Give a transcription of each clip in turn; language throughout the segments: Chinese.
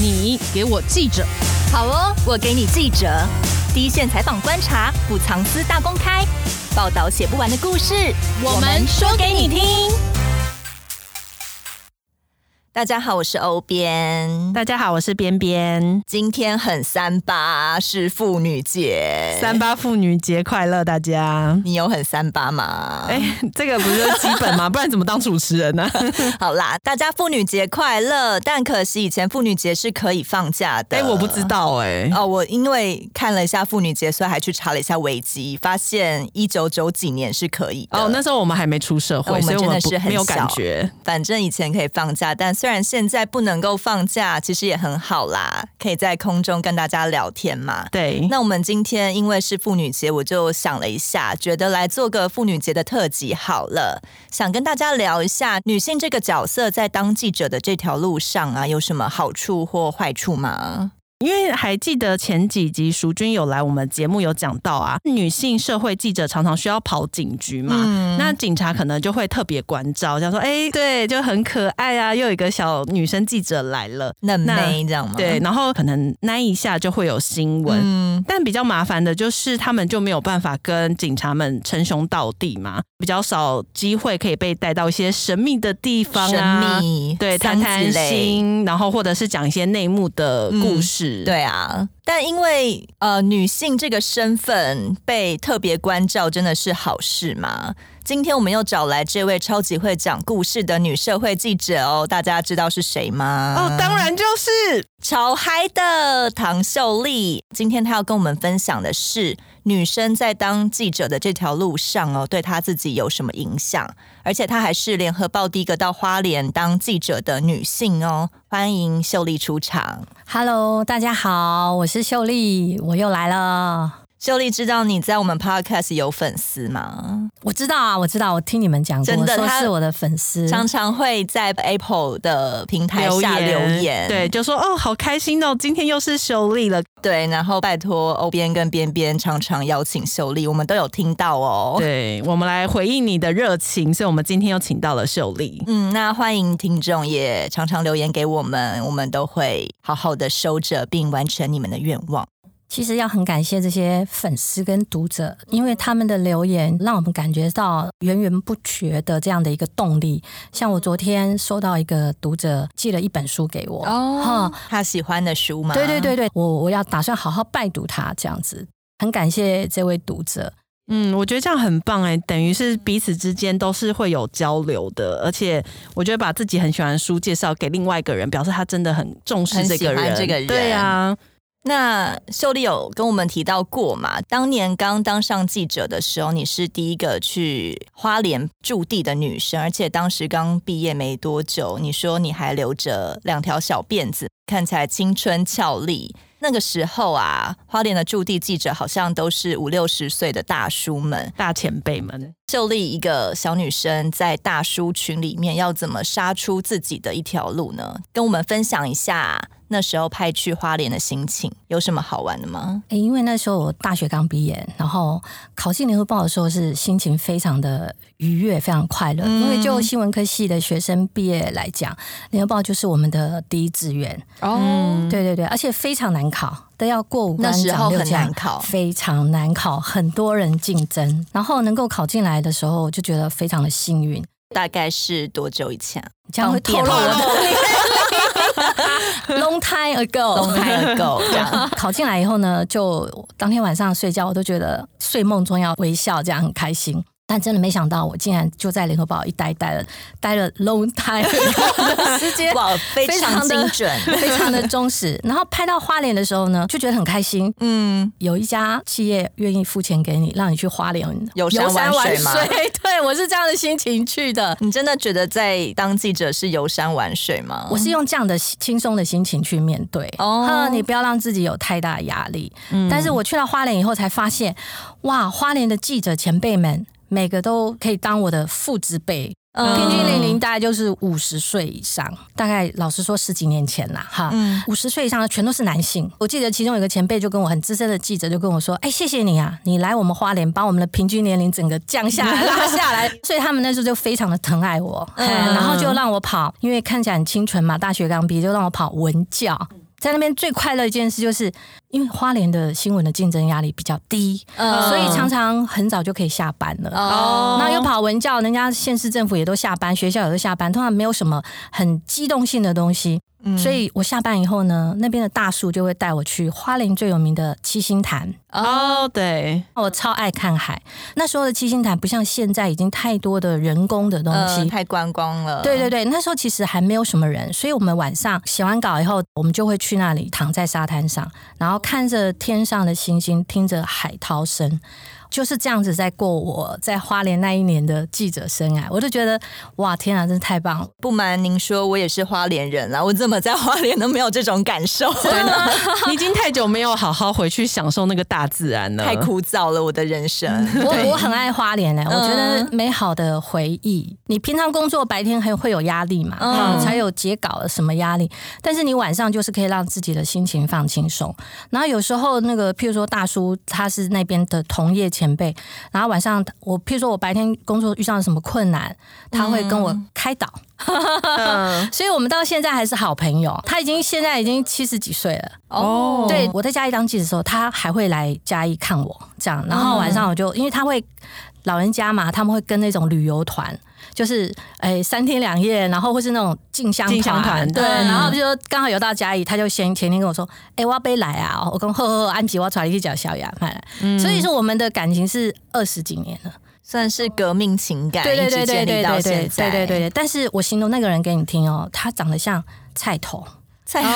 你给我记者，好哦，我给你记者，第一线采访观察，不藏私大公开，报道写不完的故事，我们说给你听。大家好，我是欧边。大家好，我是边边。今天很三八，是妇女节。三八妇女节快乐，大家！你有很三八吗？哎、欸，这个不是基本吗？不然怎么当主持人呢？好啦，大家妇女节快乐！但可惜以前妇女节是可以放假的。哎、欸，我不知道哎、欸。哦，我因为看了一下妇女节，所以还去查了一下维基，发现一九九几年是可以的。哦，那时候我们还没出社会，我们真的是很没有感觉。反正以前可以放假，但虽然现在不能够放假，其实也很好啦，可以在空中跟大家聊天嘛。对，那我们今天因为是妇女节，我就想了一下，觉得来做个妇女节的特辑好了，想跟大家聊一下女性这个角色在当记者的这条路上啊，有什么好处或坏处吗？因为还记得前几集淑君有来我们节目有讲到啊，女性社会记者常常需要跑警局嘛，嗯、那警察可能就会特别关照，像说哎，对，就很可爱啊，又有一个小女生记者来了，嫩妹这样吗？对，然后可能那一下就会有新闻，嗯、但比较麻烦的就是他们就没有办法跟警察们称兄道弟嘛，比较少机会可以被带到一些神秘的地方啊，神秘对，谈谈心，然后或者是讲一些内幕的故事。嗯对啊，但因为呃女性这个身份被特别关照，真的是好事吗？今天我们又找来这位超级会讲故事的女社会记者哦，大家知道是谁吗？哦，当然就是超嗨的唐秀丽。今天她要跟我们分享的是女生在当记者的这条路上哦，对她自己有什么影响？而且她还是联合报第一个到花莲当记者的女性哦。欢迎秀丽出场。Hello，大家好，我是秀丽，我又来了。秀丽，知道你在我们 Podcast 有粉丝吗？我知道啊，我知道，我听你们讲过，真的，他是我的粉丝，常常会在 Apple 的平台下留言，留言。对，就说哦，好开心哦，今天又是秀丽了，对，然后拜托欧边跟边边常常邀请秀丽，我们都有听到哦，对，我们来回应你的热情，所以我们今天又请到了秀丽，嗯，那欢迎听众也常常留言给我们，我们都会好好的收着，并完成你们的愿望。其实要很感谢这些粉丝跟读者，因为他们的留言让我们感觉到源源不绝的这样的一个动力。像我昨天收到一个读者寄了一本书给我，哦，他喜欢的书吗？对对对对，我我要打算好好拜读他，这样子。很感谢这位读者，嗯，我觉得这样很棒哎，等于是彼此之间都是会有交流的，而且我觉得把自己很喜欢的书介绍给另外一个人，表示他真的很重视这个人，这个人，对啊。那秀丽有跟我们提到过嘛？当年刚当上记者的时候，你是第一个去花莲驻地的女生，而且当时刚毕业没多久。你说你还留着两条小辫子，看起来青春俏丽。那个时候啊，花莲的驻地记者好像都是五六十岁的大叔们、大前辈们。秀丽一个小女生在大叔群里面，要怎么杀出自己的一条路呢？跟我们分享一下。那时候派去花莲的心情有什么好玩的吗？欸，因为那时候我大学刚毕业，然后考进联合报的时候是心情非常的愉悦，非常快乐。嗯、因为就新闻科系的学生毕业来讲，联合报就是我们的第一志愿。哦、嗯，对对对，而且非常难考，都要过五关斩六将，很难考，非常难考，很多人竞争。然后能够考进来的时候，就觉得非常的幸运。大概是多久以前？这样会透露我的。Long time ago，Long time ago，这样考进来以后呢，就当天晚上睡觉，我都觉得睡梦中要微笑，这样很开心。但真的没想到，我竟然就在联合报一待待了，待了 long time 时间，哇，非常精准，非常的忠实。然后拍到花莲的时候呢，就觉得很开心。嗯，有一家企业愿意付钱给你，让你去花莲游山玩水吗？对，我是这样的心情去的。你真的觉得在当记者是游山玩水吗？我是用这样的轻松的心情去面对。哦，你不要让自己有太大压力。嗯，但是我去到花莲以后才发现，哇，花莲的记者前辈们。每个都可以当我的父执辈，嗯、平均年龄大概就是五十岁以上。大概老实说十几年前啦，哈，五十岁以上的全都是男性。我记得其中有一个前辈就跟我很资深的记者就跟我说：“哎，谢谢你啊，你来我们花莲，把我们的平均年龄整个降下来、拉下来。”所以他们那时候就非常的疼爱我，嗯、然后就让我跑，因为看起来很清纯嘛，大学刚毕业就让我跑文教。在那边最快乐一件事，就是因为花莲的新闻的竞争压力比较低，嗯，所以常常很早就可以下班了。哦，那又跑文教，人家县市政府也都下班，学校也都下班，通常没有什么很机动性的东西。所以我下班以后呢，那边的大叔就会带我去花莲最有名的七星潭。哦，对，我超爱看海。那时候的七星潭不像现在已经太多的人工的东西，呃、太观光了。对对对，那时候其实还没有什么人，所以我们晚上写完稿以后，我们就会去那里躺在沙滩上，然后看着天上的星星，听着海涛声。就是这样子在过我在花莲那一年的记者生涯，我就觉得哇，天啊，真是太棒了！不瞒您说，我也是花莲人啦，我怎么在花莲都没有这种感受？真的，你已经太久没有好好回去享受那个大自然了，太枯燥了，我的人生。我我很爱花莲呢、欸，我觉得美好的回忆。你平常工作白天还会有压力嘛，嗯，才有截稿的什么压力，但是你晚上就是可以让自己的心情放轻松。然后有时候那个，譬如说大叔他是那边的同业前。前辈，然后晚上我，譬如说我白天工作遇上了什么困难，他会跟我开导，嗯、所以我们到现在还是好朋友。他已经现在已经七十几岁了哦。对，我在嘉义当记者的时候，他还会来嘉义看我，这样。然后晚上我就因为他会老人家嘛，他们会跟那种旅游团。就是诶、欸，三天两夜，然后或是那种进香团，对，然后就说刚好有到嘉义，他就先前天跟我说，哎、欸，我要背来啊，我跟赫赫安吉，我带你去脚小雅，嗯，所以说我们的感情是二十几年了，算是革命情感，对对对对对对对对对对。但是我形容那个人给你听哦，他长得像菜头，菜头，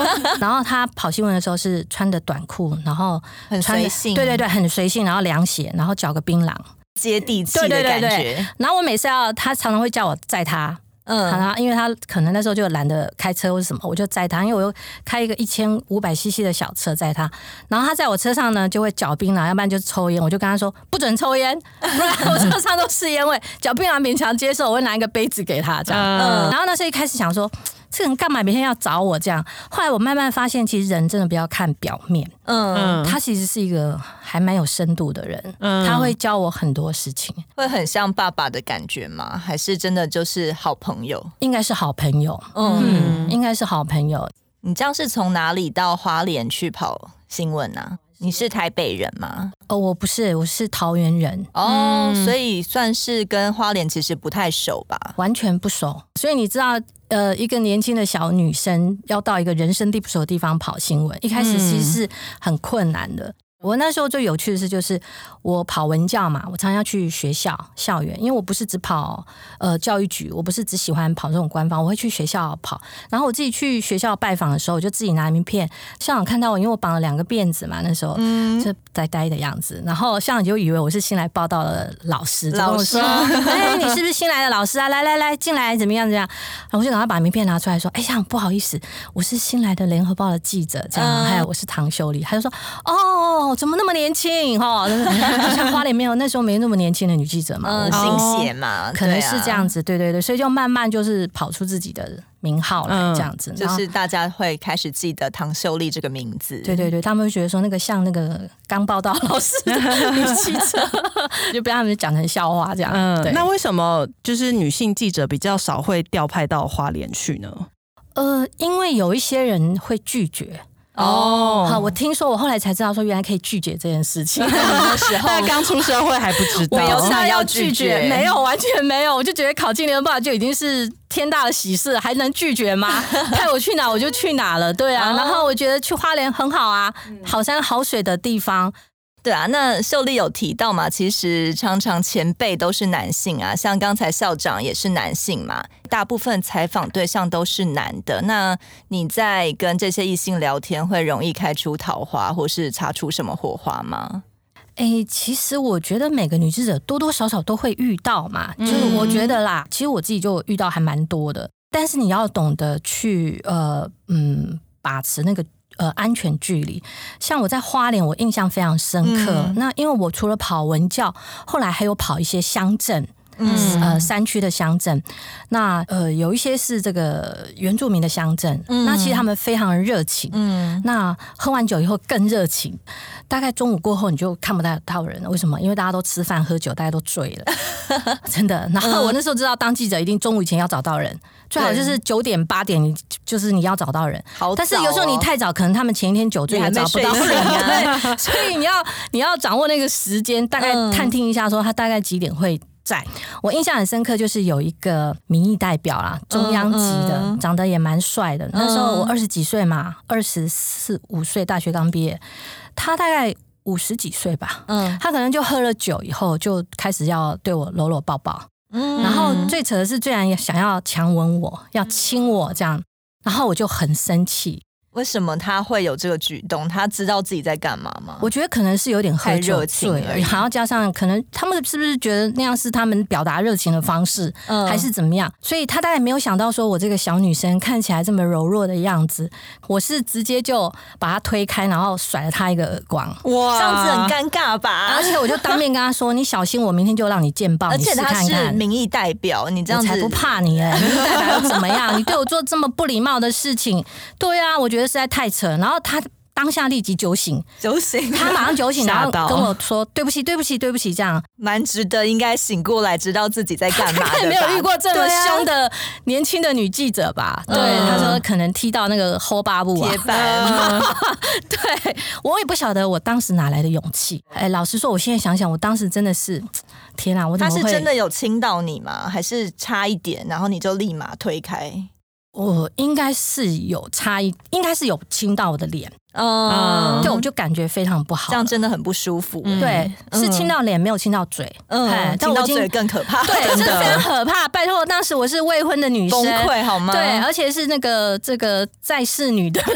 然后他跑新闻的时候是穿的短裤，然后很随性，对对对，很随性，然后凉鞋，然后嚼个槟榔。接地气的感觉，对对对对。然后我每次要他常常会叫我载他，嗯，然后因为他可能那时候就懒得开车或者什么，我就载他，因为我又开一个一千五百 CC 的小车载他。然后他在我车上呢，就会嚼槟榔，要不然就是抽烟。我就跟他说不准抽烟，不然我车上都是烟味。嚼槟榔勉强接受，我会拿一个杯子给他这样。嗯，然后那时候一开始想说。这人干嘛每天要找我这样？后来我慢慢发现，其实人真的不要看表面。嗯，他其实是一个还蛮有深度的人。嗯，他会教我很多事情。会很像爸爸的感觉吗？还是真的就是好朋友？应该是好朋友。嗯，嗯，应该是好朋友。你这样是从哪里到花莲去跑新闻呢、啊？你是台北人吗？哦，我不是，我是桃园人。哦，所以算是跟花莲其实不太熟吧？完全不熟。所以你知道，呃，一个年轻的小女生要到一个人生地不熟的地方跑新闻，一开始其实是很困难的。我那时候最有趣的事就是，我跑文教嘛，我常常要去学校校园，因为我不是只跑呃教育局，我不是只喜欢跑这种官方，我会去学校跑。然后我自己去学校拜访的时候，我就自己拿名片，校长看到我，因为我绑了两个辫子嘛，那时候就呆呆的样子。然后校长就以为我是新来报道的老师，就跟我说：“哎，你是不是新来的老师啊？来来来，进来，怎么样？怎么样？”然后我就赶快把名片拿出来说：“哎，校长不好意思，我是新来的联合报的记者，这样。还有我是唐秀丽。”他就说：“哦。”怎么那么年轻哈？好 像花莲没有那时候没那么年轻的女记者嘛，嗯，新血嘛，可能是这样子，对对对，所以就慢慢就是跑出自己的名号来这样子，就是大家会开始记得唐秀丽这个名字，对对对，他们会觉得说那个像那个刚报道老师的女记者，就被他们讲成笑话这样。嗯，那为什么就是女性记者比较少会调派到花莲去呢？呃，因为有一些人会拒绝。哦，好，我听说，我后来才知道说，原来可以拒绝这件事情。那时候刚出社会还不知道，没有想要拒绝，没有，完全没有。我就觉得考进联合报就已经是天大的喜事，还能拒绝吗？派我去哪我就去哪了，对啊。然后我觉得去花莲很好啊，好山好水的地方。对啊，那秀丽有提到嘛？其实常常前辈都是男性啊，像刚才校长也是男性嘛，大部分采访对象都是男的。那你在跟这些异性聊天，会容易开出桃花，或是擦出什么火花吗？哎，其实我觉得每个女记者多多少少都会遇到嘛，就是我觉得啦，其实我自己就遇到还蛮多的，但是你要懂得去呃嗯把持那个。呃，安全距离，像我在花莲，我印象非常深刻。嗯、那因为我除了跑文教，后来还有跑一些乡镇，嗯。呃山区的乡镇，那呃有一些是这个原住民的乡镇，嗯、那其实他们非常的热情，嗯，那喝完酒以后更热情，大概中午过后你就看不到到人了，为什么？因为大家都吃饭喝酒，大家都醉了，真的。然后我那时候知道当记者一定中午以前要找到人，最好就是九点八点，你就是你要找到人。好、哦，但是有时候你太早，可能他们前一天酒醉还找不到人啊。对，所以你要你要掌握那个时间，大概探听一下，说他大概几点会在。我印象很深刻，就是有一个民意代表啦，中央级的，长得也蛮帅的。那时候我二十几岁嘛，二十四五岁，大学刚毕业。他大概五十几岁吧，嗯，他可能就喝了酒以后就开始要对我搂搂抱抱，嗯，然后最扯的是，居然想要强吻我，要亲我这样，然后我就很生气。为什么他会有这个举动？他知道自己在干嘛吗？我觉得可能是有点喝酒醉，还要加上可能他们是不是觉得那样是他们表达热情的方式，嗯、还是怎么样？所以他大概没有想到说我这个小女生看起来这么柔弱的样子，我是直接就把他推开，然后甩了他一个耳光。哇，这样子很尴尬吧？而且我就当面跟他说：“你小心，我明天就让你见报。”而且他是民意代表，你这样子才不怕你哎！民意代表又怎么样？你对我做这么不礼貌的事情，对啊，我觉得实在太扯。然后他当下立即酒醒，酒醒，他马上酒醒，然后跟我说：“对不起，对不起，对不起。”这样蛮值得，应该醒过来，知道自己在干嘛。没有遇过这么凶的年轻的女记者吧？对，嗯、他说可能踢到那个后八部铁板。对，我也不晓得我当时哪来的勇气。哎，老实说，我现在想想，我当时真的是天啊！我他是真的有亲到你吗？还是差一点，然后你就立马推开？我应该是有差异，应该是有亲到我的脸，嗯，对，我就感觉非常不好，这样真的很不舒服。对，是亲到脸，没有亲到嘴，嗯，亲到嘴更可怕，对，真的非常可怕。拜托，当时我是未婚的女生，崩溃好吗？对，而且是那个这个在世女的，非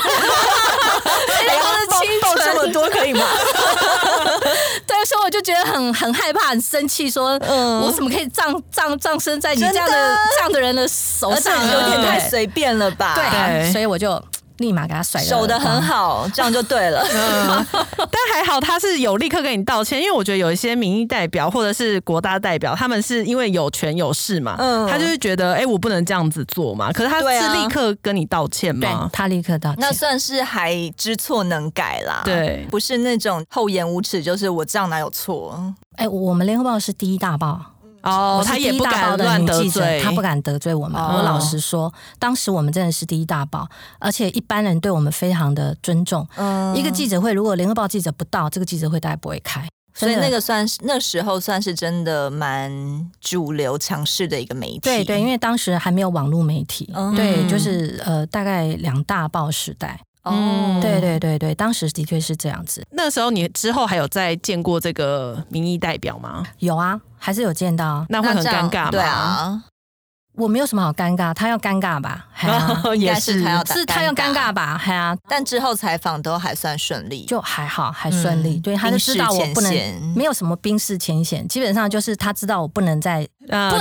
常的这么多可以吗？对，所以我就觉得很很害怕，很生气，说，嗯，我怎么可以葬葬葬身在你这样的这样的人的手上？有点太随便了吧？对，所以我就。立马给他甩，守的很好，这样就对了。嗯，但还好他是有立刻跟你道歉，因为我觉得有一些民意代表或者是国大代表，他们是因为有权有势嘛，嗯，他就是觉得，哎、欸，我不能这样子做嘛。可是他是立刻跟你道歉吗？对，他立刻道歉，那算是还知错能改啦。对，不是那种厚颜无耻，就是我这样哪有错？哎、欸，我们联合报是第一大报。哦，他也不敢乱得罪，他不敢得罪我们。哦、我老实说，当时我们真的是第一大报，而且一般人对我们非常的尊重。嗯，一个记者会，如果联合报记者不到，这个记者会大概不会开。所以那个算是那时候算是真的蛮主流强势的一个媒体。对对，因为当时还没有网络媒体，嗯、对，就是呃，大概两大报时代。哦，对对对对，当时的确是这样子。那时候你之后还有再见过这个民意代表吗？有啊，还是有见到。那会很尴尬吗？对啊。我没有什么好尴尬，他要尴尬吧？也是他要是他要尴尬吧？还啊，但之后采访都还算顺利，就还好，还顺利。对，他就知道我不能，没有什么冰释前嫌，基本上就是他知道我不能再，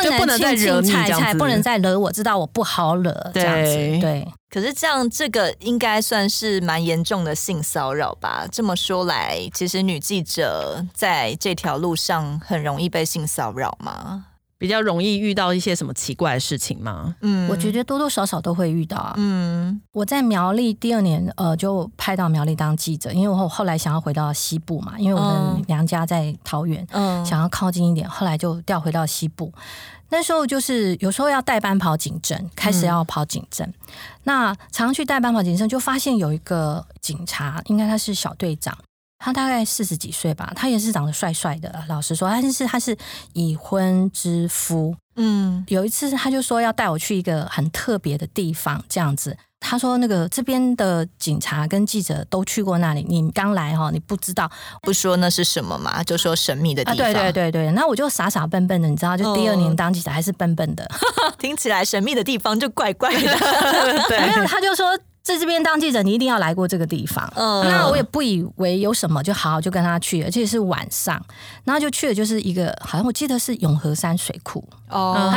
就不能再惹你这样子，不能再惹我，知道我不好惹这样子。对，可是这样这个应该算是蛮严重的性骚扰吧？这么说来，其实女记者在这条路上很容易被性骚扰吗？比较容易遇到一些什么奇怪的事情吗？嗯，我觉得多多少少都会遇到啊。嗯，我在苗栗第二年，呃，就派到苗栗当记者，因为我后来想要回到西部嘛，因为我的娘家在桃园，嗯，想要靠近一点，后来就调回到西部。那时候就是有时候要代班跑警侦，开始要跑警侦，嗯、那常常去代班跑警侦，就发现有一个警察，应该他是小队长。他大概四十几岁吧，他也是长得帅帅的。老实说，但是他是已婚之夫。嗯，有一次他就说要带我去一个很特别的地方，这样子。他说那个这边的警察跟记者都去过那里，你刚来哈，你不知道，不说那是什么嘛，就说神秘的地方。啊、对对对对，那我就傻傻笨笨的，你知道，就第二年当记者还是笨笨的，听起来神秘的地方就怪怪的。对，没有，他就说。在这边当记者，你一定要来过这个地方。嗯，那我也不以为有什么，就好好就跟他去，而且是晚上，然后就去了，就是一个好像我记得是永和山水库哦。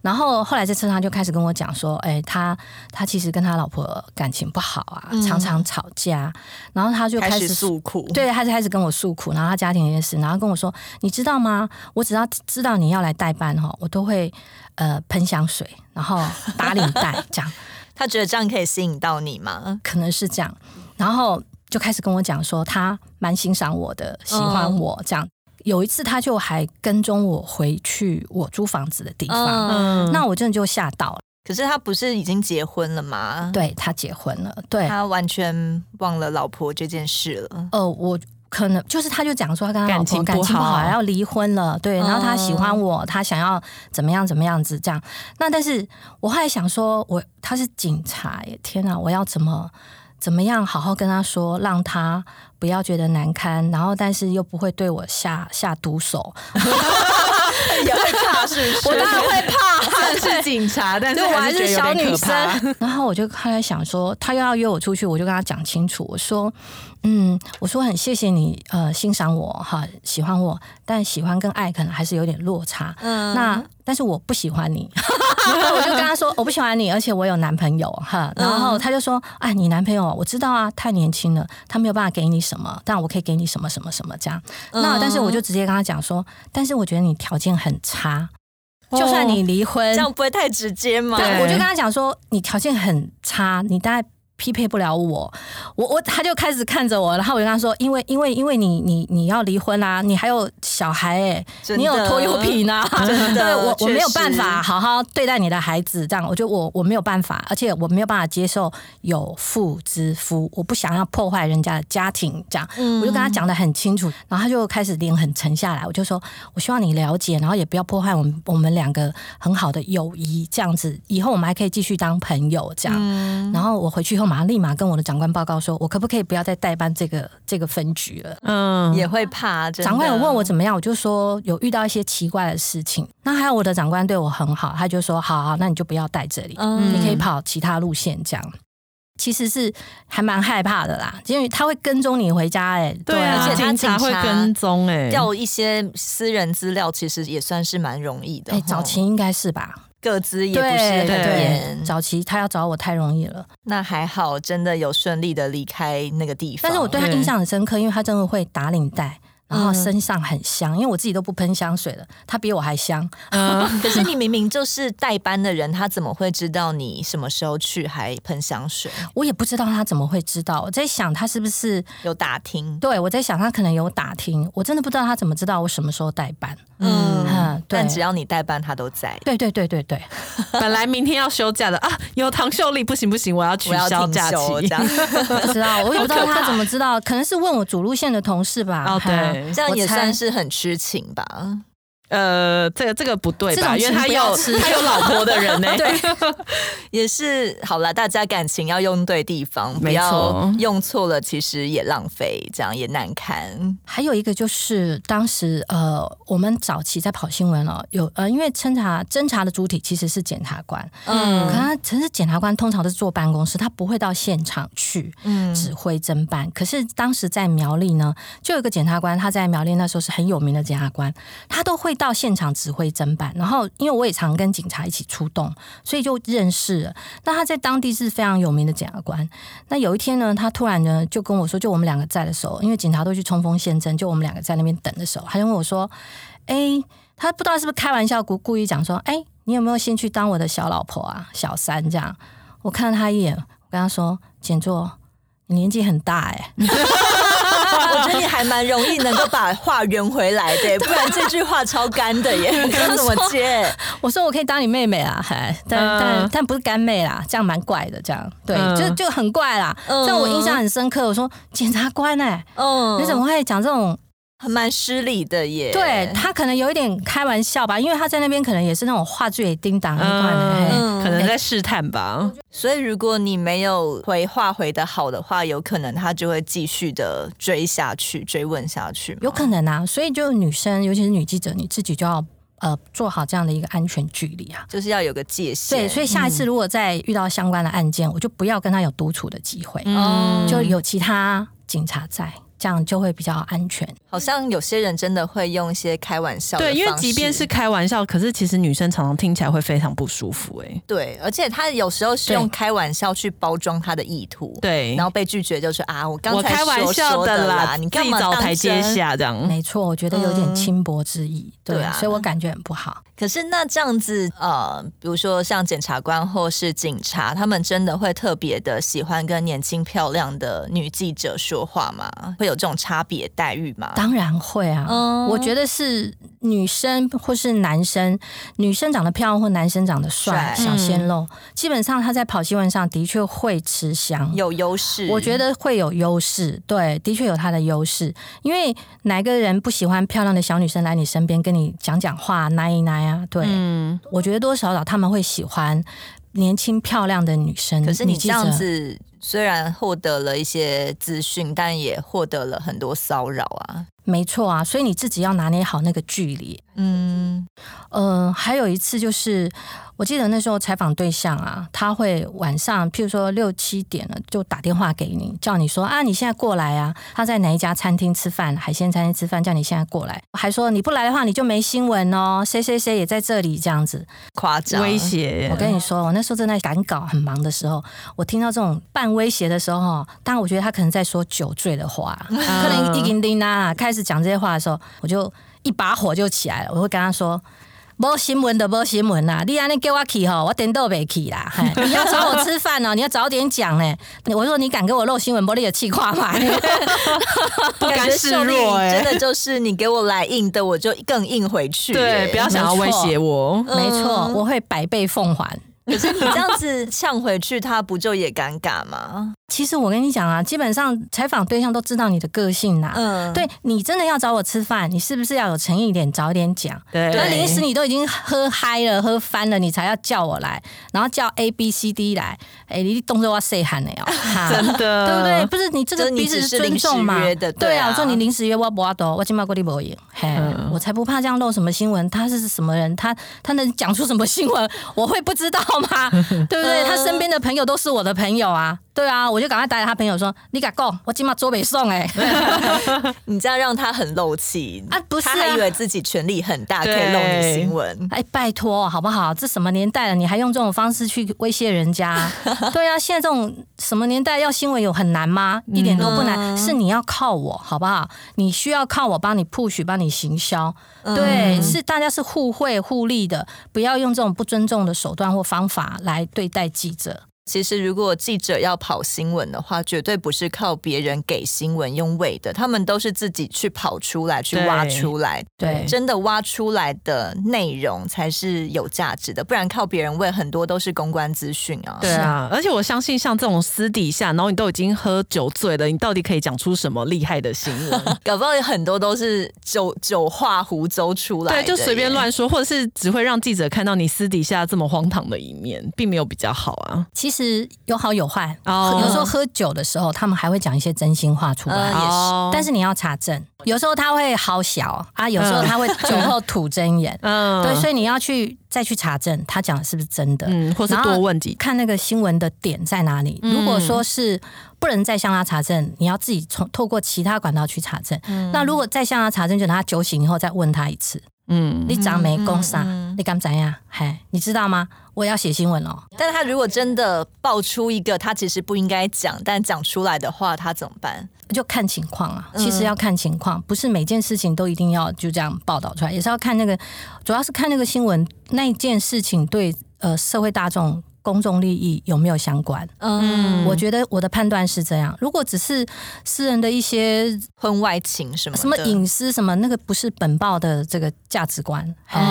然后后来在车上就开始跟我讲说，哎，他他其实跟他老婆感情不好啊，常常吵架。然后他就开始诉苦，对，他就开始跟我诉苦，然后他家庭的事，然后跟我说，你知道吗？我只要知道你要来代班哈，我都会呃喷香水，然后打领带这样。他觉得这样可以吸引到你吗？可能是这样，然后就开始跟我讲说他蛮欣赏我的，喜欢我这样。嗯、有一次他就还跟踪我回去我租房子的地方，嗯、那我真的就吓到了。可是他不是已经结婚了吗？对，他结婚了，对，他完全忘了老婆这件事了。哦、呃，我。可能就是，他就讲说他跟他老婆感情不好，要离婚了。对，然后他喜欢我，他想要怎么样怎么样子这样。那但是我后来想说，我他是警察耶，天哪，我要怎么怎么样好好跟他说，让他不要觉得难堪，然后但是又不会对我下下毒手。也会怕是不是？我当然会怕，他是警察，但是我还是小女生。然后我就后来想说，他又要约我出去，我就跟他讲清楚，我说。嗯，我说很谢谢你，呃，欣赏我哈，喜欢我，但喜欢跟爱可能还是有点落差。嗯，那但是我不喜欢你，我就跟他说我不喜欢你，而且我有男朋友哈。然后他就说，哎，你男朋友我知道啊，太年轻了，他没有办法给你什么，但我可以给你什么什么什么这样。那但是我就直接跟他讲说，但是我觉得你条件很差，就算你离婚，这样不会太直接吗？对，我就跟他讲说，你条件很差，你大概。匹配不了我，我我他就开始看着我，然后我就跟他说，因为因为因为你你你要离婚啊，你还有小孩哎、欸，你有拖油瓶啊，真的，我我没有办法好好对待你的孩子，这样，我觉得我我没有办法，而且我没有办法接受有妇之夫，我不想要破坏人家的家庭，这样，我就跟他讲的很清楚，然后他就开始脸很沉下来，我就说，我希望你了解，然后也不要破坏我们我们两个很好的友谊，这样子，以后我们还可以继续当朋友，这样，然后我回去后。马上立马跟我的长官报告说，我可不可以不要再代班这个这个分局了？嗯，也会怕。长官有问我怎么样，我就说有遇到一些奇怪的事情。那还有我的长官对我很好，他就说好好，那你就不要带这里，嗯、你可以跑其他路线。这样其实是还蛮害怕的啦，因为他会跟踪你回家、欸，哎，对啊，而且警察会跟踪、欸，哎，调一些私人资料，其实也算是蛮容易的。哎、欸，早期应该是吧。个资也不是很严，早期他要找我太容易了。那还好，真的有顺利的离开那个地方。但是我对他印象很深刻，因为他真的会打领带。然后身上很香，因为我自己都不喷香水了，他比我还香。嗯，可是你明明就是代班的人，他怎么会知道你什么时候去还喷香水？我也不知道他怎么会知道。我在想他是不是有打听？对，我在想他可能有打听。我真的不知道他怎么知道我什么时候代班。嗯，嗯，对，但只要你代班，他都在。对对对对对。本来明天要休假的啊，有唐秀丽不行不行，我要取消假期。这样 不知道，我也不知道他怎么知道，可能是问我主路线的同事吧。哦，对。这样也算是很痴情吧？呃，这个这个不对吧？因为他有他有老婆的人呢。对，也是好了，大家感情要用对地方，不要用错了，其实也浪费，这样也难看。还有一个就是当时呃，我们早期在跑新闻了，有呃，因为侦查侦查的主体其实是检察官，嗯，可能其实检察官通常都是坐办公室，他不会到现场去指挥侦办。嗯、可是当时在苗栗呢，就有一个检察官，他在苗栗那时候是很有名的检察官，他都会。到现场指挥侦办，然后因为我也常跟警察一起出动，所以就认识了。那他在当地是非常有名的检察官。那有一天呢，他突然呢就跟我说，就我们两个在的时候，因为警察都去冲锋陷阵，就我们两个在那边等的时候，他就问我说：“哎，他不知道是不是开玩笑，故故意讲说，哎，你有没有先去当我的小老婆啊，小三这样？”我看了他一眼，我跟他说：“简座，你年纪很大哎。” 我觉得你还蛮容易能够把话圆回来的，不然这句话超干的耶。我刚怎么接？我说我可以当你妹妹啊，还但但但不是干妹啦，这样蛮怪的，这样对，就就很怪啦。这样我印象很深刻。我说检察官哎，嗯，你怎么会讲这种？还蛮失礼的耶，对，他可能有一点开玩笑吧，因为他在那边可能也是那种话剧叮当一块的，嗯、可能在试探吧。所以如果你没有回话回的好的话，有可能他就会继续的追下去，追问下去。有可能啊，所以就女生，尤其是女记者，你自己就要呃做好这样的一个安全距离啊，就是要有个界限。对，所以下一次如果再遇到相关的案件，嗯、我就不要跟他有独处的机会，嗯，就有其他警察在。这样就会比较安全。好像有些人真的会用一些开玩笑的，对，因为即便是开玩笑，可是其实女生常常听起来会非常不舒服，哎，对，而且他有时候是用开玩笑去包装他的意图，对，然后被拒绝就是啊，我刚才开玩笑的啦，你干嘛找台阶下这样，没错，我觉得有点轻薄之意，对，对啊，所以我感觉很不好。可是那这样子，呃，比如说像检察官或是警察，他们真的会特别的喜欢跟年轻漂亮的女记者说话吗？会有这种差别待遇吗？当然会啊，嗯，我觉得是女生或是男生，女生长得漂亮或男生长得帅、小鲜肉，嗯，基本上他在跑新闻上的确会吃香，有优势。我觉得会有优势，对，的确有他的优势，因为哪个人不喜欢漂亮的小女生来你身边跟你讲讲话，奶一奶。对，嗯，我觉得多多少少他们会喜欢年轻漂亮的女生。可是你这样子虽然获得了一些资讯，但也获得了很多骚扰啊。没错啊，所以你自己要拿捏好那个距离。嗯，呃，还有一次就是。我记得那时候采访对象啊，他会晚上，譬如说六七点了，就打电话给你，叫你说啊，你现在过来啊。他在哪一家餐厅吃饭，海鲜餐厅吃饭，叫你现在过来，还说你不来的话，你就没新闻哦。谁谁谁也在这里，这样子夸张威胁。我跟你说，我那时候正在赶稿，很忙的时候，我听到这种半威胁的时候，哈，当然我觉得他可能在说酒醉的话，可能一叮叮啊，开始讲这些话的时候，我就一把火就起来了，我会跟他说。没新闻的没新闻啦，你安尼叫我去吼，我点都没去啦。你要找我吃饭哦，你要早点讲呢。我说你敢给我漏新闻，没你的气话嘛？不甘示弱哎，真的就是你给我来硬的，我就更硬回去。对，不要想要威胁我。没错，我会百倍奉还。可是你这样子呛回去，他不就也尴尬吗？其实我跟你讲啊，基本上采访对象都知道你的个性呐。嗯，对，你真的要找我吃饭，你是不是要有诚意一点，早一点讲？对，那临时你都已经喝嗨了、喝翻了，你才要叫我来，然后叫 A B C D 来，哎，你动作要细喊的哦，真的，对不对？不是你这个彼此尊重嘛？对啊，我说你临时约我不要多，我今麦过你不赢，嘿，我才不怕这样漏什么新闻。他是什么人？他他能讲出什么新闻？我会不知道吗？对不对？他身边的朋友都是我的朋友啊。对啊，我就赶快带着他朋友说：“你敢讲，我今晚做北送哎！” 你这样让他很漏气啊！不是、啊，他还以为自己权力很大，可以漏你新闻。哎，拜托好不好？这什么年代了，你还用这种方式去威胁人家？对啊，现在这种什么年代要新闻有很难吗？一点都不难，嗯、是你要靠我好不好？你需要靠我帮你 push，帮你行销。对，是大家是互惠互利的，不要用这种不尊重的手段或方法来对待记者。其实，如果记者要跑新闻的话，绝对不是靠别人给新闻用喂的，他们都是自己去跑出来、去挖出来。对，真的挖出来的内容才是有价值的，不然靠别人喂，很多都是公关资讯啊。对啊，而且我相信，像这种私底下，然后你都已经喝酒醉了，你到底可以讲出什么厉害的新闻？搞不好有很多都是酒酒话胡诌出来，对，就随便乱说，或者是只会让记者看到你私底下这么荒唐的一面，并没有比较好啊。其实。是有好有坏，oh. 有时候喝酒的时候，他们还会讲一些真心话出来，也是。Oh. 但是你要查证，有时候他会好小啊，有时候他会酒后吐真言，嗯，对，所以你要去再去查证他讲的是不是真的，嗯，或是多问几，看那个新闻的点在哪里。如果说是不能再向他查证，你要自己从透过其他管道去查证。嗯、那如果再向他查证，就等他酒醒以后再问他一次。嗯，你长没工啥？你敢怎样？嘿，你知道吗？我要写新闻哦。但他如果真的爆出一个他其实不应该讲，但讲出来的话，他怎么办？就看情况啊。其实要看情况，不是每件事情都一定要就这样报道出来，也是要看那个，主要是看那个新闻那一件事情对呃社会大众。公众利益有没有相关？嗯，我觉得我的判断是这样。如果只是私人的一些婚外情什么什么隐私什么，那个不是本报的这个价值观。嗯，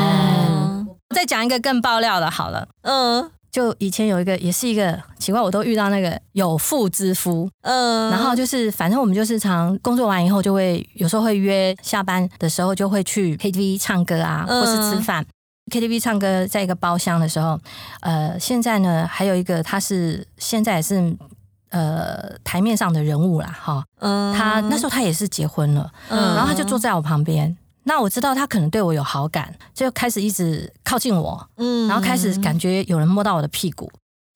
嗯，再讲一个更爆料的，好了，嗯，就以前有一个也是一个奇怪，我都遇到那个有妇之夫，嗯，然后就是反正我们就是常工作完以后就会有时候会约下班的时候就会去 KTV 唱歌啊，或是吃饭。KTV 唱歌在一个包厢的时候，呃，现在呢还有一个他是现在也是呃台面上的人物啦，哈，嗯，他那时候他也是结婚了，嗯，然后他就坐在我旁边，那我知道他可能对我有好感，就开始一直靠近我，嗯，然后开始感觉有人摸到我的屁股，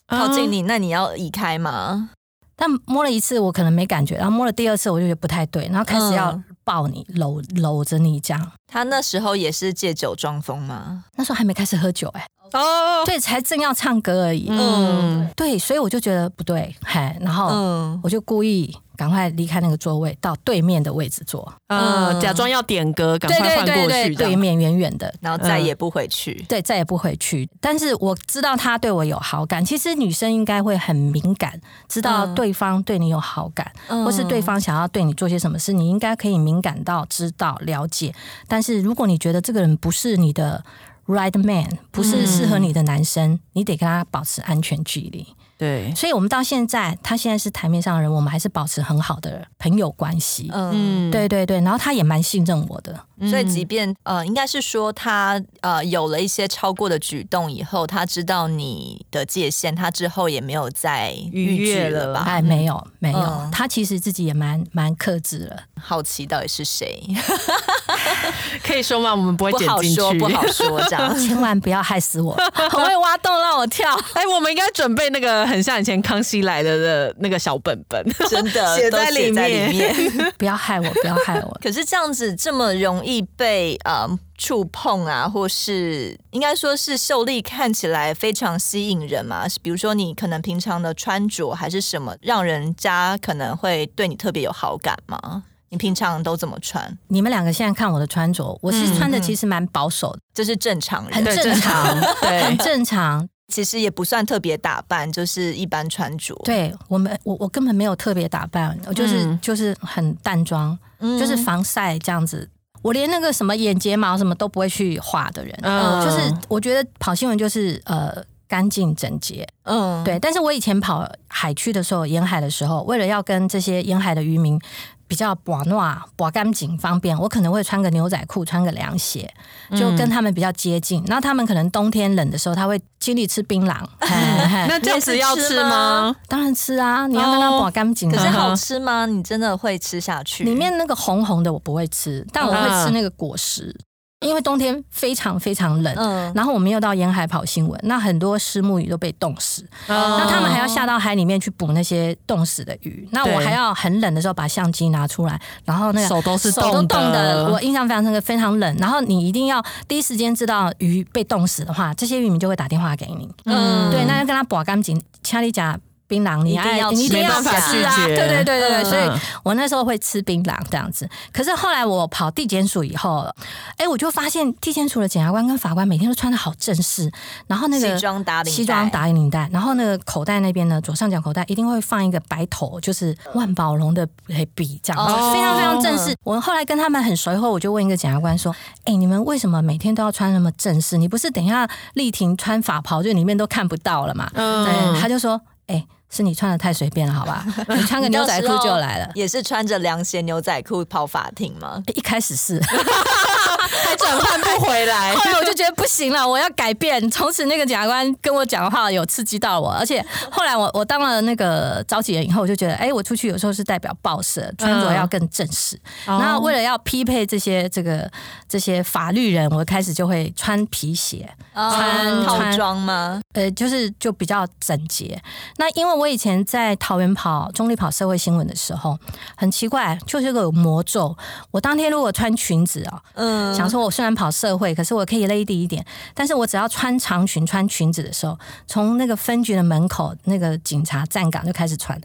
靠近你，那你要移开吗？但摸了一次我可能没感觉，然后摸了第二次我就觉得不太对，然后开始要抱你，搂搂着你这样。他那时候也是借酒装疯吗？那时候还没开始喝酒哎、欸，哦，对，才正要唱歌而已，嗯，对，所以我就觉得不对，嘿，然后我就故意。赶快离开那个座位，到对面的位置坐。嗯，假装要点歌，赶快换过去。对，对，对，对面远远的，然后再也不回去。嗯。对，再也不回去。但是我知道他对我有好感。其实女生应该会很敏感，知道对方对你有好感，嗯，或是对方想要对你做些什么事，你应该可以敏感到知道了解。但是如果你觉得这个人不是你的 right man，不是适合你的男生，嗯，你得跟他保持安全距离。对，所以我们到现在，他现在是台面上的人，我们还是保持很好的朋友关系。嗯，对对对，然后他也蛮信任我的，所以即便呃，应该是说他呃有了一些超过的举动以后，他知道你的界限，他之后也没有再逾越了吧？哎，没有没有，嗯，他其实自己也蛮蛮克制了。好奇到底是谁？可以说吗？我们不会剪进去，不好说，不好说，这样 千万不要害死我，很 会挖洞让我跳。哎，我们应该准备那个。很像以前康熙来了的那个小本本，真的写在里面。不要害我，不要害我。可是这样子这么容易被呃触碰啊，或是应该说是秀丽看起来非常吸引人嘛？比如说你可能平常的穿着还是什么，让人家可能会对你特别有好感吗？你平常都怎么穿？你们两个现在看我的穿着，我是穿的其实蛮保守的，这是正常人，很正常，对，很正常。其实也不算特别打扮，就是一般穿着。对我们，我我根本没有特别打扮，我就是、嗯、就是很淡妆、嗯，就是防晒这样子。我连那个什么眼睫毛什么都不会去画的人，嗯，就是我觉得跑新闻就是呃干净整洁，嗯，对。但是我以前跑海区的时候，沿海的时候，为了要跟这些沿海的渔民。比较保暖、保干净、方便，我可能会穿个牛仔裤，穿个凉鞋，就跟他们比较接近。那、嗯、他们可能冬天冷的时候，他会尽力吃槟榔。那这样子要吃吗？当然吃啊！你要跟他保干净。可是好吃吗？你真的会吃下去？里面那个红红的我不会吃，但我会吃那个果实。因为冬天非常非常冷，嗯，然后我们又到沿海跑新闻，那很多石目鱼都被冻死，哦，那他们还要下到海里面去捕那些冻死的鱼，那我还要很冷的时候把相机拿出来，然后那个手都是手都冻的，我印象非常深刻，非常冷。然后你一定要第一时间知道鱼被冻死的话，这些渔民就会打电话给你，嗯，对，那要跟他保干净，掐你家。槟榔，你爱你一定要吃啊！对对对对对，所以我那时候会吃槟榔这样子。可是后来我跑地检署以后，哎，我就发现地检署的检察官跟法官每天都穿的好正式，然后那个西装打领西装打领带，然后那个口袋那边呢，左上角口袋一定会放一个白头，就是万宝龙的笔这样非常非常正式。我后来跟他们很熟以后，我就问一个检察官说：“哎，你们为什么每天都要穿那么正式？你不是等一下立庭穿法袍，就里面都看不到了嘛？”嗯，对，他就说：“哎。”是你穿的太随便了，好吧？你穿个牛仔裤就来了，也是穿着凉鞋、牛仔裤跑法庭吗？一开始是。还转换不回来，后来我就觉得不行了，我要改变。从此那个检察官跟我讲话有刺激到我，而且后来我我当了那个召集人以后，我就觉得，哎、欸，我出去有时候是代表报社，穿着要更正式。然后为了要匹配这些这个这些法律人，我开始就会穿皮鞋，穿套装吗？呃，就是就比较整洁。那因为我以前在桃园跑中立跑社会新闻的时候，很奇怪，就是个魔咒。我当天如果穿裙子啊，嗯。想说，我虽然跑社会，可是我可以 lady 一点。但是我只要穿长裙、穿裙子的时候，从那个分局的门口，那个警察站岗就开始传。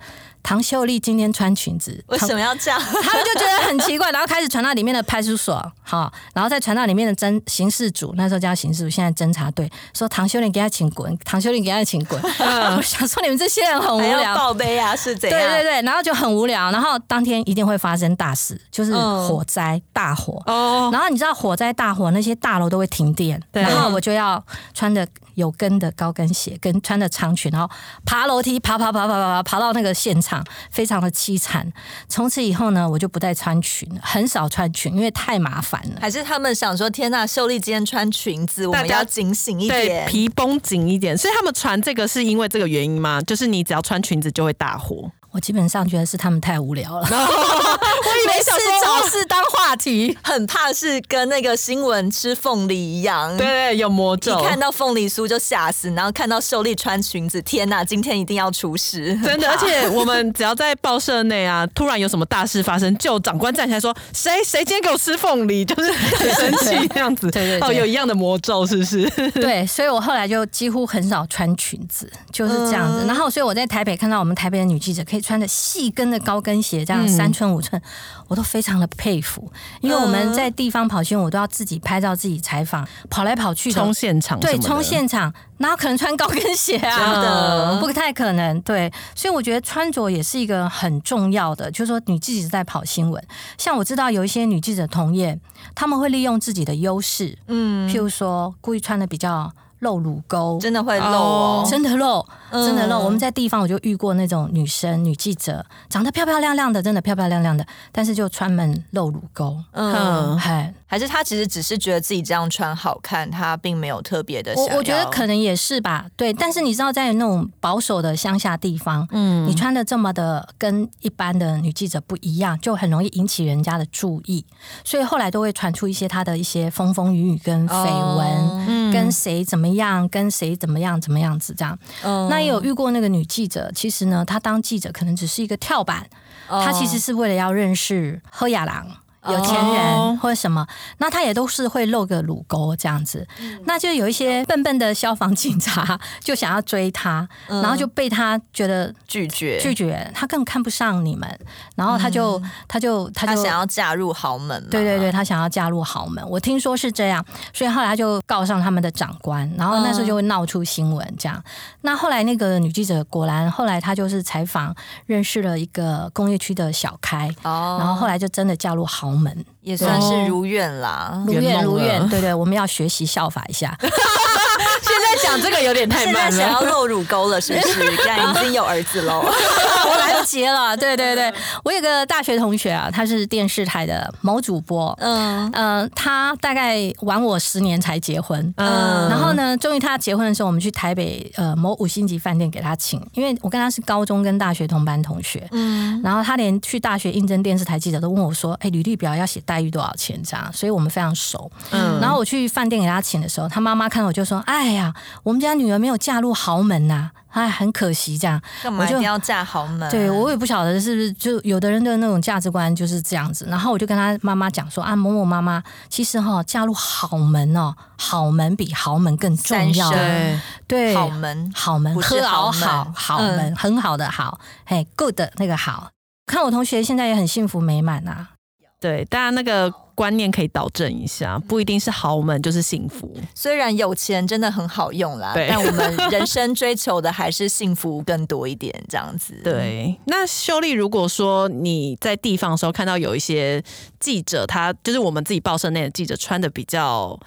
唐秀丽今天穿裙子，为什么要这样？他们就觉得很奇怪，然后开始传到里面的派出所，好，然后再传到里面的侦刑事组，那时候叫刑事组，现在侦查队，说唐秀丽给他请滚，唐秀丽给他请滚。我想说你们这些人很无聊，报备啊是怎样？对对对，然后就很无聊，然后当天一定会发生大事，就是火灾、大火。哦，然后你知道火灾大火，那些大楼都会停电，然后我就要穿着。有跟的高跟鞋，跟穿着长裙，然后爬楼梯，爬爬爬爬爬爬，爬到那个现场，非常的凄惨。从此以后呢，我就不再穿裙了，很少穿裙，因为太麻烦了。还是他们想说，天呐，秀丽今天穿裙子，我们要警醒一点，皮绷紧一点。所以他们传这个是因为这个原因吗？就是你只要穿裙子就会大火。我基本上觉得是他们太无聊了，我没事找事当话题，很怕是跟那个新闻吃凤梨一样，对对，有魔咒，一看到凤梨酥就吓死，然后看到秀丽穿裙子，天哪，今天一定要出事，真的。而且我们只要在报社内啊，突然有什么大事发生，就长官站起来说：“谁谁今天给我吃凤梨？” 就是很生气这样子，对对，对，哦，有一样的魔咒是不是？对，所以我后来就几乎很少穿裙子，就是这样子。然后，所以我在台北看到我们台北的女记者可以。穿着细跟的高跟鞋，这样三寸五寸，我都非常的佩服。因为我们在地方跑新闻，我都要自己拍照、自己采访，跑来跑去冲现场，对，冲现场，哪有可能穿高跟鞋啊？真的不太可能。对，所以我觉得穿着也是一个很重要的。就是说，你自己在跑新闻，像我知道有一些女记者同业，他们会利用自己的优势，嗯，譬如说故意穿的比较。露乳沟。真的会露哦，真的露，真的露。我们在地方我就遇过那种女生、女记者，长得漂漂亮亮的，真的漂漂亮亮的，但是就穿门露乳沟，嗯，还还是她其实只是觉得自己这样穿好看，她并没有特别的。我我觉得可能也是吧，对。但是你知道，在那种保守的乡下地方，嗯，你穿的这么的跟一般的女记者不一样，就很容易引起人家的注意，所以后来都会传出一些她的一些风风雨雨跟绯闻，跟谁怎么。样跟谁怎么样怎么样子这样，嗯、那也有遇过那个女记者，其实呢，她当记者可能只是一个跳板，哦、她其实是为了要认识贺亚郎。有钱人或者什么，那他也都是会露个乳沟这样子，那就有一些笨笨的消防警察就想要追他，然后就被他觉得拒绝。拒绝，他更看不上你们，然后他就他就他就想要嫁入豪门，对对对，他想要嫁入豪门，我听说是这样，所以后来他就告上他们的长官，然后那时候就会闹出新闻这样。那后来那个女记者果然后来她就是采访认识了一个工业区的小开，哦。然后后来就真的嫁入豪也算是如愿啦，如愿如愿，对对，我们要学习效法一下。讲这个有点太慢了，想要露乳沟了，是不是？现在已经有儿子喽，我来不及了。对对对，我有个大学同学啊，他是电视台的某主播，嗯。呃，他大概晚我十年才结婚，嗯，然后呢，终于他结婚的时候，我们去台北呃某五星级饭店给他请，因为我跟他是高中跟大学同班同学，嗯，然后他连去大学应征电视台记者都问我说，哎，履历表要写待遇多少钱这样，所以我们非常熟，嗯，然后我去饭店给他请的时候，他妈妈看到我就说，哎呀。我们家女儿没有嫁入豪门呐、啊，哎，很可惜这样。干嘛一定要嫁豪门？对，我也不晓得是不是就有的人的那种价值观就是这样子。然后我就跟他妈妈讲说啊，某某妈妈，其实哈、哦，嫁入豪门哦，豪门比豪门更重要。对对，豪门，豪门，喝好好豪门，嗯、很好的好，嘿，good 那个好。看我同学现在也很幸福美满呐、啊。对，大家那个观念可以导正一下，不一定是豪门就是幸福。虽然有钱真的很好用啦，对但我们人生追求的还是幸福更多一点，这样子。对，那秀丽，如果说你在地方的时候看到有一些记者，他就是我们自己报社内的记者，穿的比较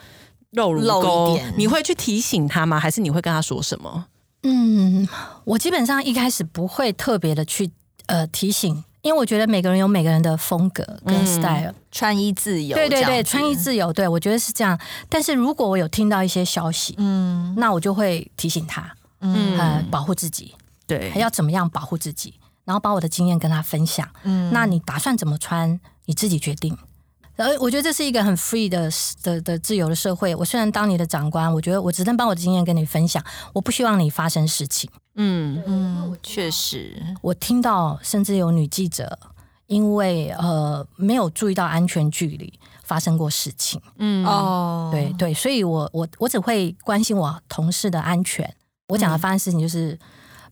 露乳沟，你会去提醒他吗？还是你会跟他说什么？嗯，我基本上一开始不会特别的去呃提醒。因为我觉得每个人有每个人的风格跟 style，、嗯、穿衣自由。对对对，穿衣自由，对我觉得是这样。但是如果我有听到一些消息，嗯，那我就会提醒他，嗯，呃、保护自己，对，还要怎么样保护自己，然后把我的经验跟他分享。嗯，那你打算怎么穿，你自己决定。呃，我觉得这是一个很 free 的的的自由的社会。我虽然当你的长官，我觉得我只能把我的经验跟你分享，我不希望你发生事情。嗯嗯，确实，我听到甚至有女记者因为呃没有注意到安全距离发生过事情。嗯哦，对对，所以我我我只会关心我同事的安全。我讲的发生事情就是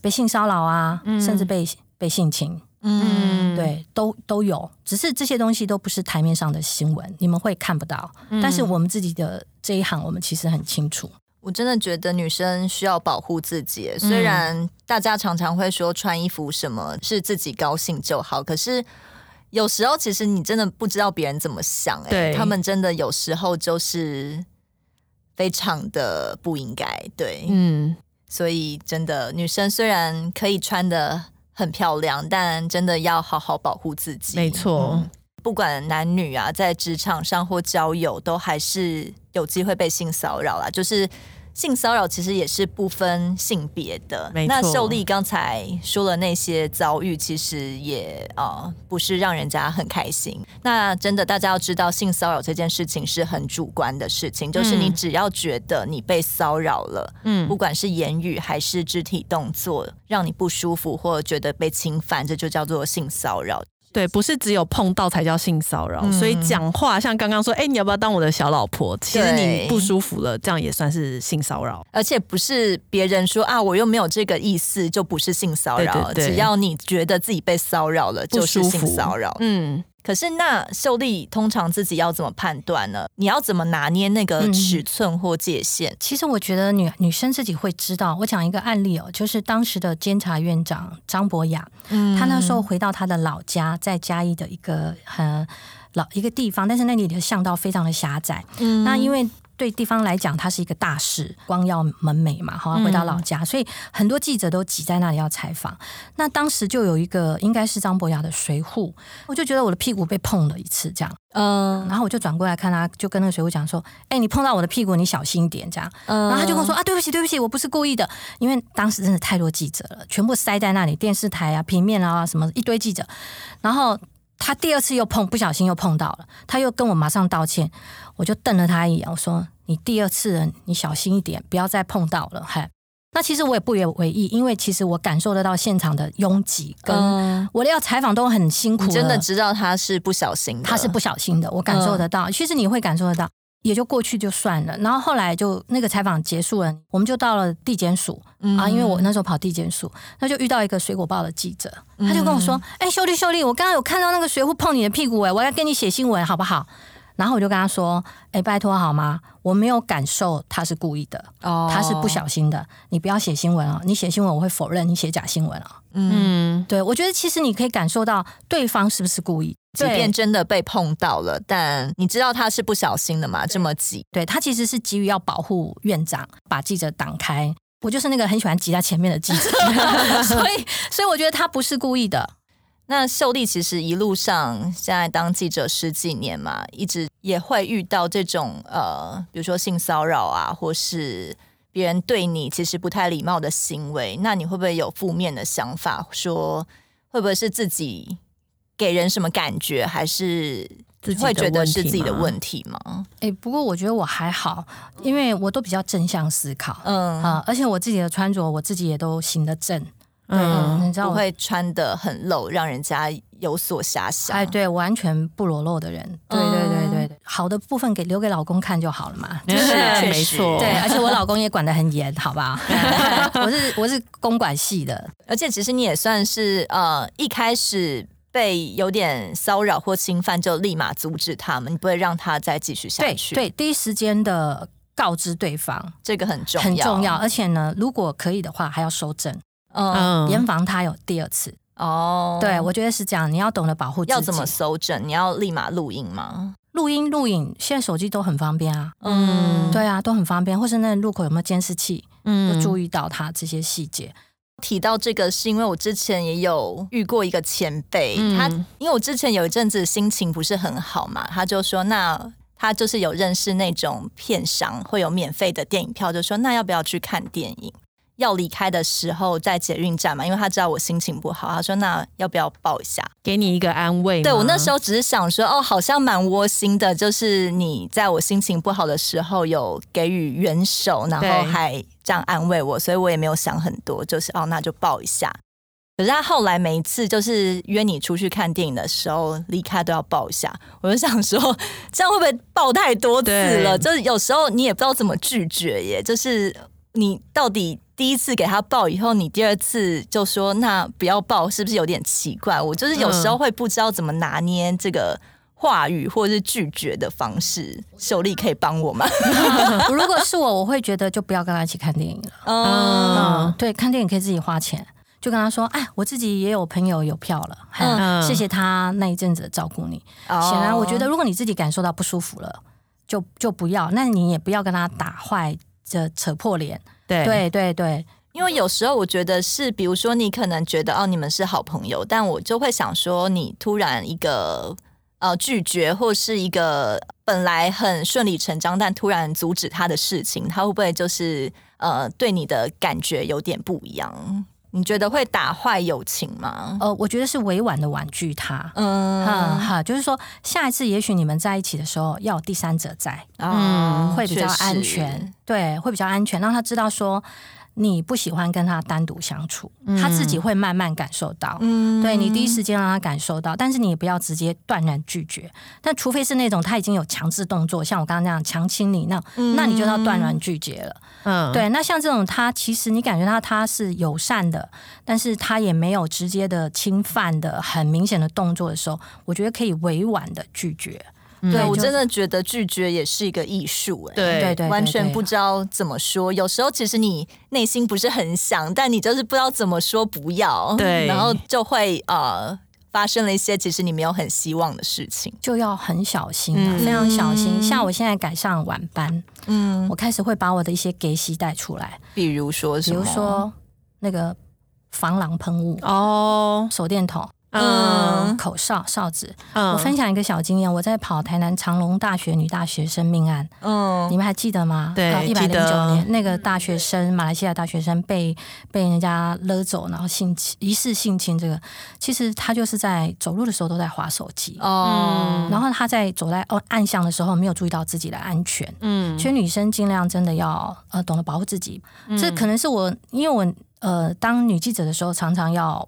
被性骚扰啊，嗯、甚至被被性侵。嗯，对，都都有，只是这些东西都不是台面上的新闻，你们会看不到。嗯，但是我们自己的这一行，我们其实很清楚。我真的觉得女生需要保护自己，虽然大家常常会说穿衣服什么是自己高兴就好，可是有时候其实你真的不知道别人怎么想，哎，对，他们真的有时候就是非常的不应该，对，嗯，所以真的女生虽然可以穿的。很漂亮，但真的要好好保护自己。没错，嗯，不管男女啊，在职场上或交友，都还是有机会被性骚扰啦。就是性骚扰其实也是不分性别的。没错。那秀丽刚才说了那些遭遇，其实也啊、呃、不是让人家很开心。那真的大家要知道，性骚扰这件事情是很主观的事情，就是你只要觉得你被骚扰了，嗯，不管是言语还是肢体动作，让你不舒服或者觉得被侵犯，这就叫做性骚扰。对，不是只有碰到才叫性骚扰，嗯、所以讲话像刚刚说，哎，你要不要当我的小老婆？其实你不舒服了，这样也算是性骚扰，而且不是别人说啊，我又没有这个意思，就不是性骚扰。只要你觉得自己被骚扰了，就是性骚扰。嗯。可是那秀丽通常自己要怎么判断呢？你要怎么拿捏那个尺寸或界限？嗯、其实我觉得女女生自己会知道。我讲一个案例哦，就是当时的监察院长张博雅，嗯，他那时候回到他的老家，在嘉义的一个很老一个地方，但是那里的巷道非常的狭窄，嗯，那因为。对地方来讲，它是一个大事，光耀门楣嘛，好，回到老家，嗯、所以很多记者都挤在那里要采访。那当时就有一个应该是张博雅的随扈，我就觉得我的屁股被碰了一次，这样，嗯，然后我就转过来看他，就跟那个随扈讲说：“哎，你碰到我的屁股，你小心一点。”这样，嗯然后他就跟我说：“啊，对不起，对不起，我不是故意的。”因为当时真的太多记者了，全部塞在那里，电视台啊、平面啊什么一堆记者，然后。他第二次又碰，不小心又碰到了，他又跟我马上道歉，我就瞪了他一眼，我说：“你第二次了，你小心一点，不要再碰到了。”嗨，那其实我也不以为意，因为其实我感受得到现场的拥挤，跟我要采访都很辛苦，真的知道他是不小心的，他是不小心的，我感受得到。其实你会感受得到。也就过去就算了，然后后来就那个采访结束了，我们就到了地检署、嗯、啊，因为我那时候跑地检署，那就遇到一个水果报的记者，他就跟我说：“哎、嗯，秀丽秀丽，我刚刚有看到那个水壶碰你的屁股，哎，我要跟你写新闻好不好？”然后我就跟他说：“哎，拜托好吗？我没有感受他是故意的，哦，他是不小心的，你不要写新闻啊！你写新闻我会否认你写假新闻啊！嗯，对，我觉得其实你可以感受到对方是不是故意，即便真的被碰到了，但你知道他是不小心的嘛？这么挤，对，他其实是急于要保护院长，把记者挡开。我就是那个很喜欢挤在前面的记者，所以，所以我觉得他不是故意的。”那秀丽其实一路上现在当记者十几年嘛，一直也会遇到这种呃，比如说性骚扰啊，或是别人对你其实不太礼貌的行为，那你会不会有负面的想法？说会不会是自己给人什么感觉，还是自己会觉得是自己的问题吗？哎，不过我觉得我还好，因为我都比较正向思考，嗯啊，而且我自己的穿着，我自己也都行得正。嗯，你知道我会穿的很露，让人家有所遐想。哎，对，完全不裸露的人，对对对对对，好的部分给留给老公看就好了嘛。就 是没错，对，而且我老公也管得很严，好吧？我是我是公管系的，而且其实你也算是呃，一开始被有点骚扰或侵犯，就立马阻止他们，你不会让他再继续下去。对，对，第一时间的告知对方，这个很重要，很重要。而且呢，如果可以的话，还要收证。嗯，严防他有第二次哦。对，我觉得是这样，你要懂得保护自己。要怎么收证？你要立马录音吗？录音、录影，现在手机都很方便啊。嗯，对啊，都很方便。或是那路口有没有监视器？嗯，就注意到他这些细节。提到这个，是因为我之前也有遇过一个前辈，嗯、他因为我之前有一阵子心情不是很好嘛，他就说，那他就是有认识那种片商，会有免费的电影票，就说那要不要去看电影？要离开的时候，在捷运站嘛，因为他知道我心情不好，他说：“那要不要抱一下，给你一个安慰？”对，我那时候只是想说，哦，好像蛮窝心的，就是你在我心情不好的时候有给予援手，然后还这样安慰我，所以我也没有想很多，就是哦，那就抱一下。可是他后来每一次就是约你出去看电影的时候，离开都要抱一下，我就想说，这样会不会抱太多次了？就是有时候你也不知道怎么拒绝耶，就是你到底。第一次给他报以后，你第二次就说那不要报，是不是有点奇怪？我就是有时候会不知道怎么拿捏这个话语或者是拒绝的方式。秀丽可以帮我吗？如果是我，我会觉得就不要跟他一起看电影了。嗯，嗯，对，看电影可以自己花钱，就跟他说，哎，我自己也有朋友有票了，嗯，谢谢他那一阵子的照顾你。显然，我觉得如果你自己感受到不舒服了，就就不要，那你也不要跟他打坏这扯破脸。对对对对，因为有时候我觉得是，比如说你可能觉得哦，你们是好朋友，但我就会想说，你突然一个呃拒绝，或是一个本来很顺理成章，但突然阻止他的事情，他会不会就是呃对你的感觉有点不一样？你觉得会打坏友情吗？呃，我觉得是委婉的婉拒他。嗯，哈哈，就是说下一次也许你们在一起的时候要有第三者在，嗯，会比较安全，对，会比较安全，让他知道说。你不喜欢跟他单独相处，嗯、他自己会慢慢感受到。嗯，对，你第一时间让他感受到，但是你也不要直接断然拒绝。但除非是那种他已经有强制动作，像我刚刚那样强亲你，那、嗯、那你就要断然拒绝了。嗯，对。那像这种他其实你感觉到他是友善的，但是他也没有直接的侵犯的很明显的动作的时候，我觉得可以委婉的拒绝。对，我真的觉得拒绝也是一个艺术，哎，对对对，完全不知道怎么说。有时候其实你内心不是很想，但你就是不知道怎么说不要，对，然后就会呃发生了一些其实你没有很希望的事情，就要很小心，非常小心。像我现在改上晚班，嗯，我开始会把我的一些给息带出来，比如说什么，比如说那个防狼喷雾哦，手电筒。嗯，口哨哨子。嗯，我分享一个小经验，我在跑台南长隆大学女大学生命案。嗯，你们还记得吗？对，一百零九年那个大学生，马来西亚大学生被被人家勒走，然后性侵，疑似性侵。这个其实他就是在走路的时候都在划手机。哦，然后他在走在哦暗巷的时候没有注意到自己的安全。嗯，所以女生尽量真的要呃懂得保护自己。这可能是我因为我呃当女记者的时候常常要。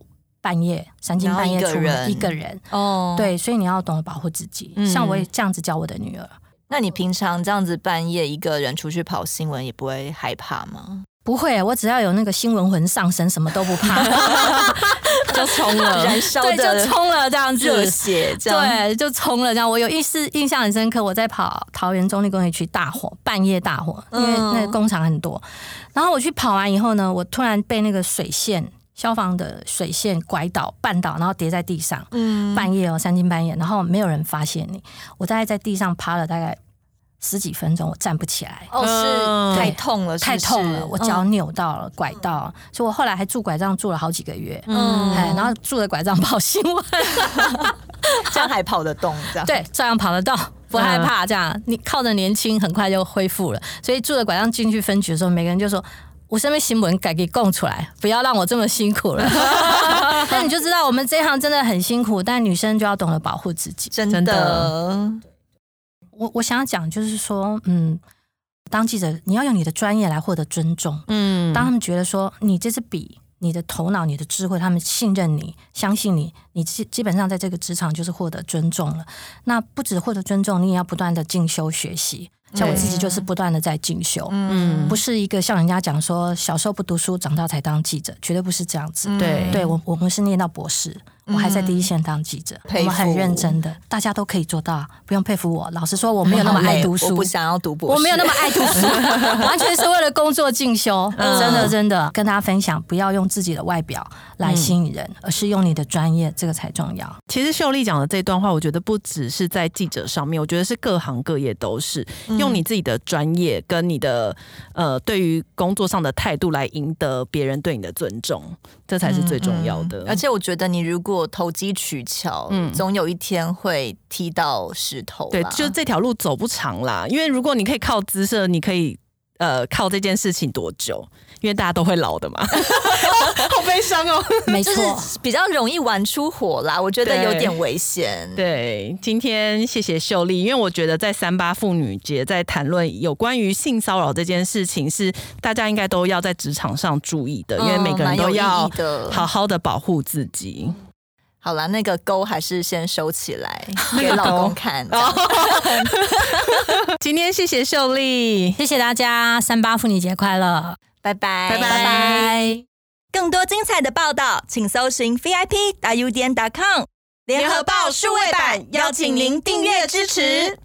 半夜三更半夜出门一个人哦，对，所以你要懂得保护自己。嗯、像我也这样子教我的女儿。那你平常这样子半夜一个人出去跑新闻，也不会害怕吗？不会，我只要有那个新闻魂上身，什么都不怕，就冲了，燃烧对，就冲了这样子，热血这样，对，就冲了这样。我有一次印象很深刻，我在跑桃园中立工业区大火，半夜大火，因为那个工厂很多。嗯、然后我去跑完以后呢，我突然被那个水线。消防的水线拐倒绊倒，然后跌在地上。嗯，半夜哦，三更半夜，然后没有人发现你。我大概在地上趴了大概十几分钟，我站不起来。哦，是太痛了，太痛了，我脚扭到了，拐到，所以我后来还拄拐杖住了好几个月。嗯，然后拄着拐杖跑新闻，这样还跑得动？这样对，照样跑得动，不害怕。这样你靠着年轻，很快就恢复了。所以拄着拐杖进去分局的时候，每个人就说。我身边新闻改给供出来，不要让我这么辛苦了。那你就知道我们这一行真的很辛苦，但女生就要懂得保护自己。真的，我我想要讲就是说，嗯，当记者你要用你的专业来获得尊重。嗯，当他们觉得说你这支笔、你的头脑、你的智慧，他们信任你、相信你，你基基本上在这个职场就是获得尊重了。那不止获得尊重，你也要不断的进修学习。像我自己就是不断的在进修，嗯，不是一个像人家讲说小时候不读书，长大才当记者，绝对不是这样子。对，对我我们是念到博士。我还在第一线当记者，我们很认真的，大家都可以做到，不用佩服我。老实说，我没有那么爱读书，我不想要读博士，我没有那么爱读书，完全是为了工作进修。真的真的，跟大家分享，不要用自己的外表来吸引人，而是用你的专业，这个才重要。其实秀丽讲的这段话，我觉得不只是在记者上面，我觉得是各行各业都是用你自己的专业跟你的呃对于工作上的态度来赢得别人对你的尊重，这才是最重要的。而且我觉得你如果投机取巧，嗯，总有一天会踢到石头。对，就这条路走不长啦。因为如果你可以靠姿色，你可以呃靠这件事情多久？因为大家都会老的嘛，好悲伤哦。没错，比较容易玩出火啦，我觉得有点危险。对，今天谢谢秀丽，因为我觉得在三八妇女节在谈论有关于性骚扰这件事情，是大家应该都要在职场上注意的，因为每个人都要好好的保护自己。好了，那个勾还是先收起来 给老公看。今天谢谢秀丽，谢谢大家，三八妇女节快乐，拜拜，拜拜。更多精彩的报道，请搜寻 VIP 大 U 点 com 联合报数位版，邀请您订阅支持。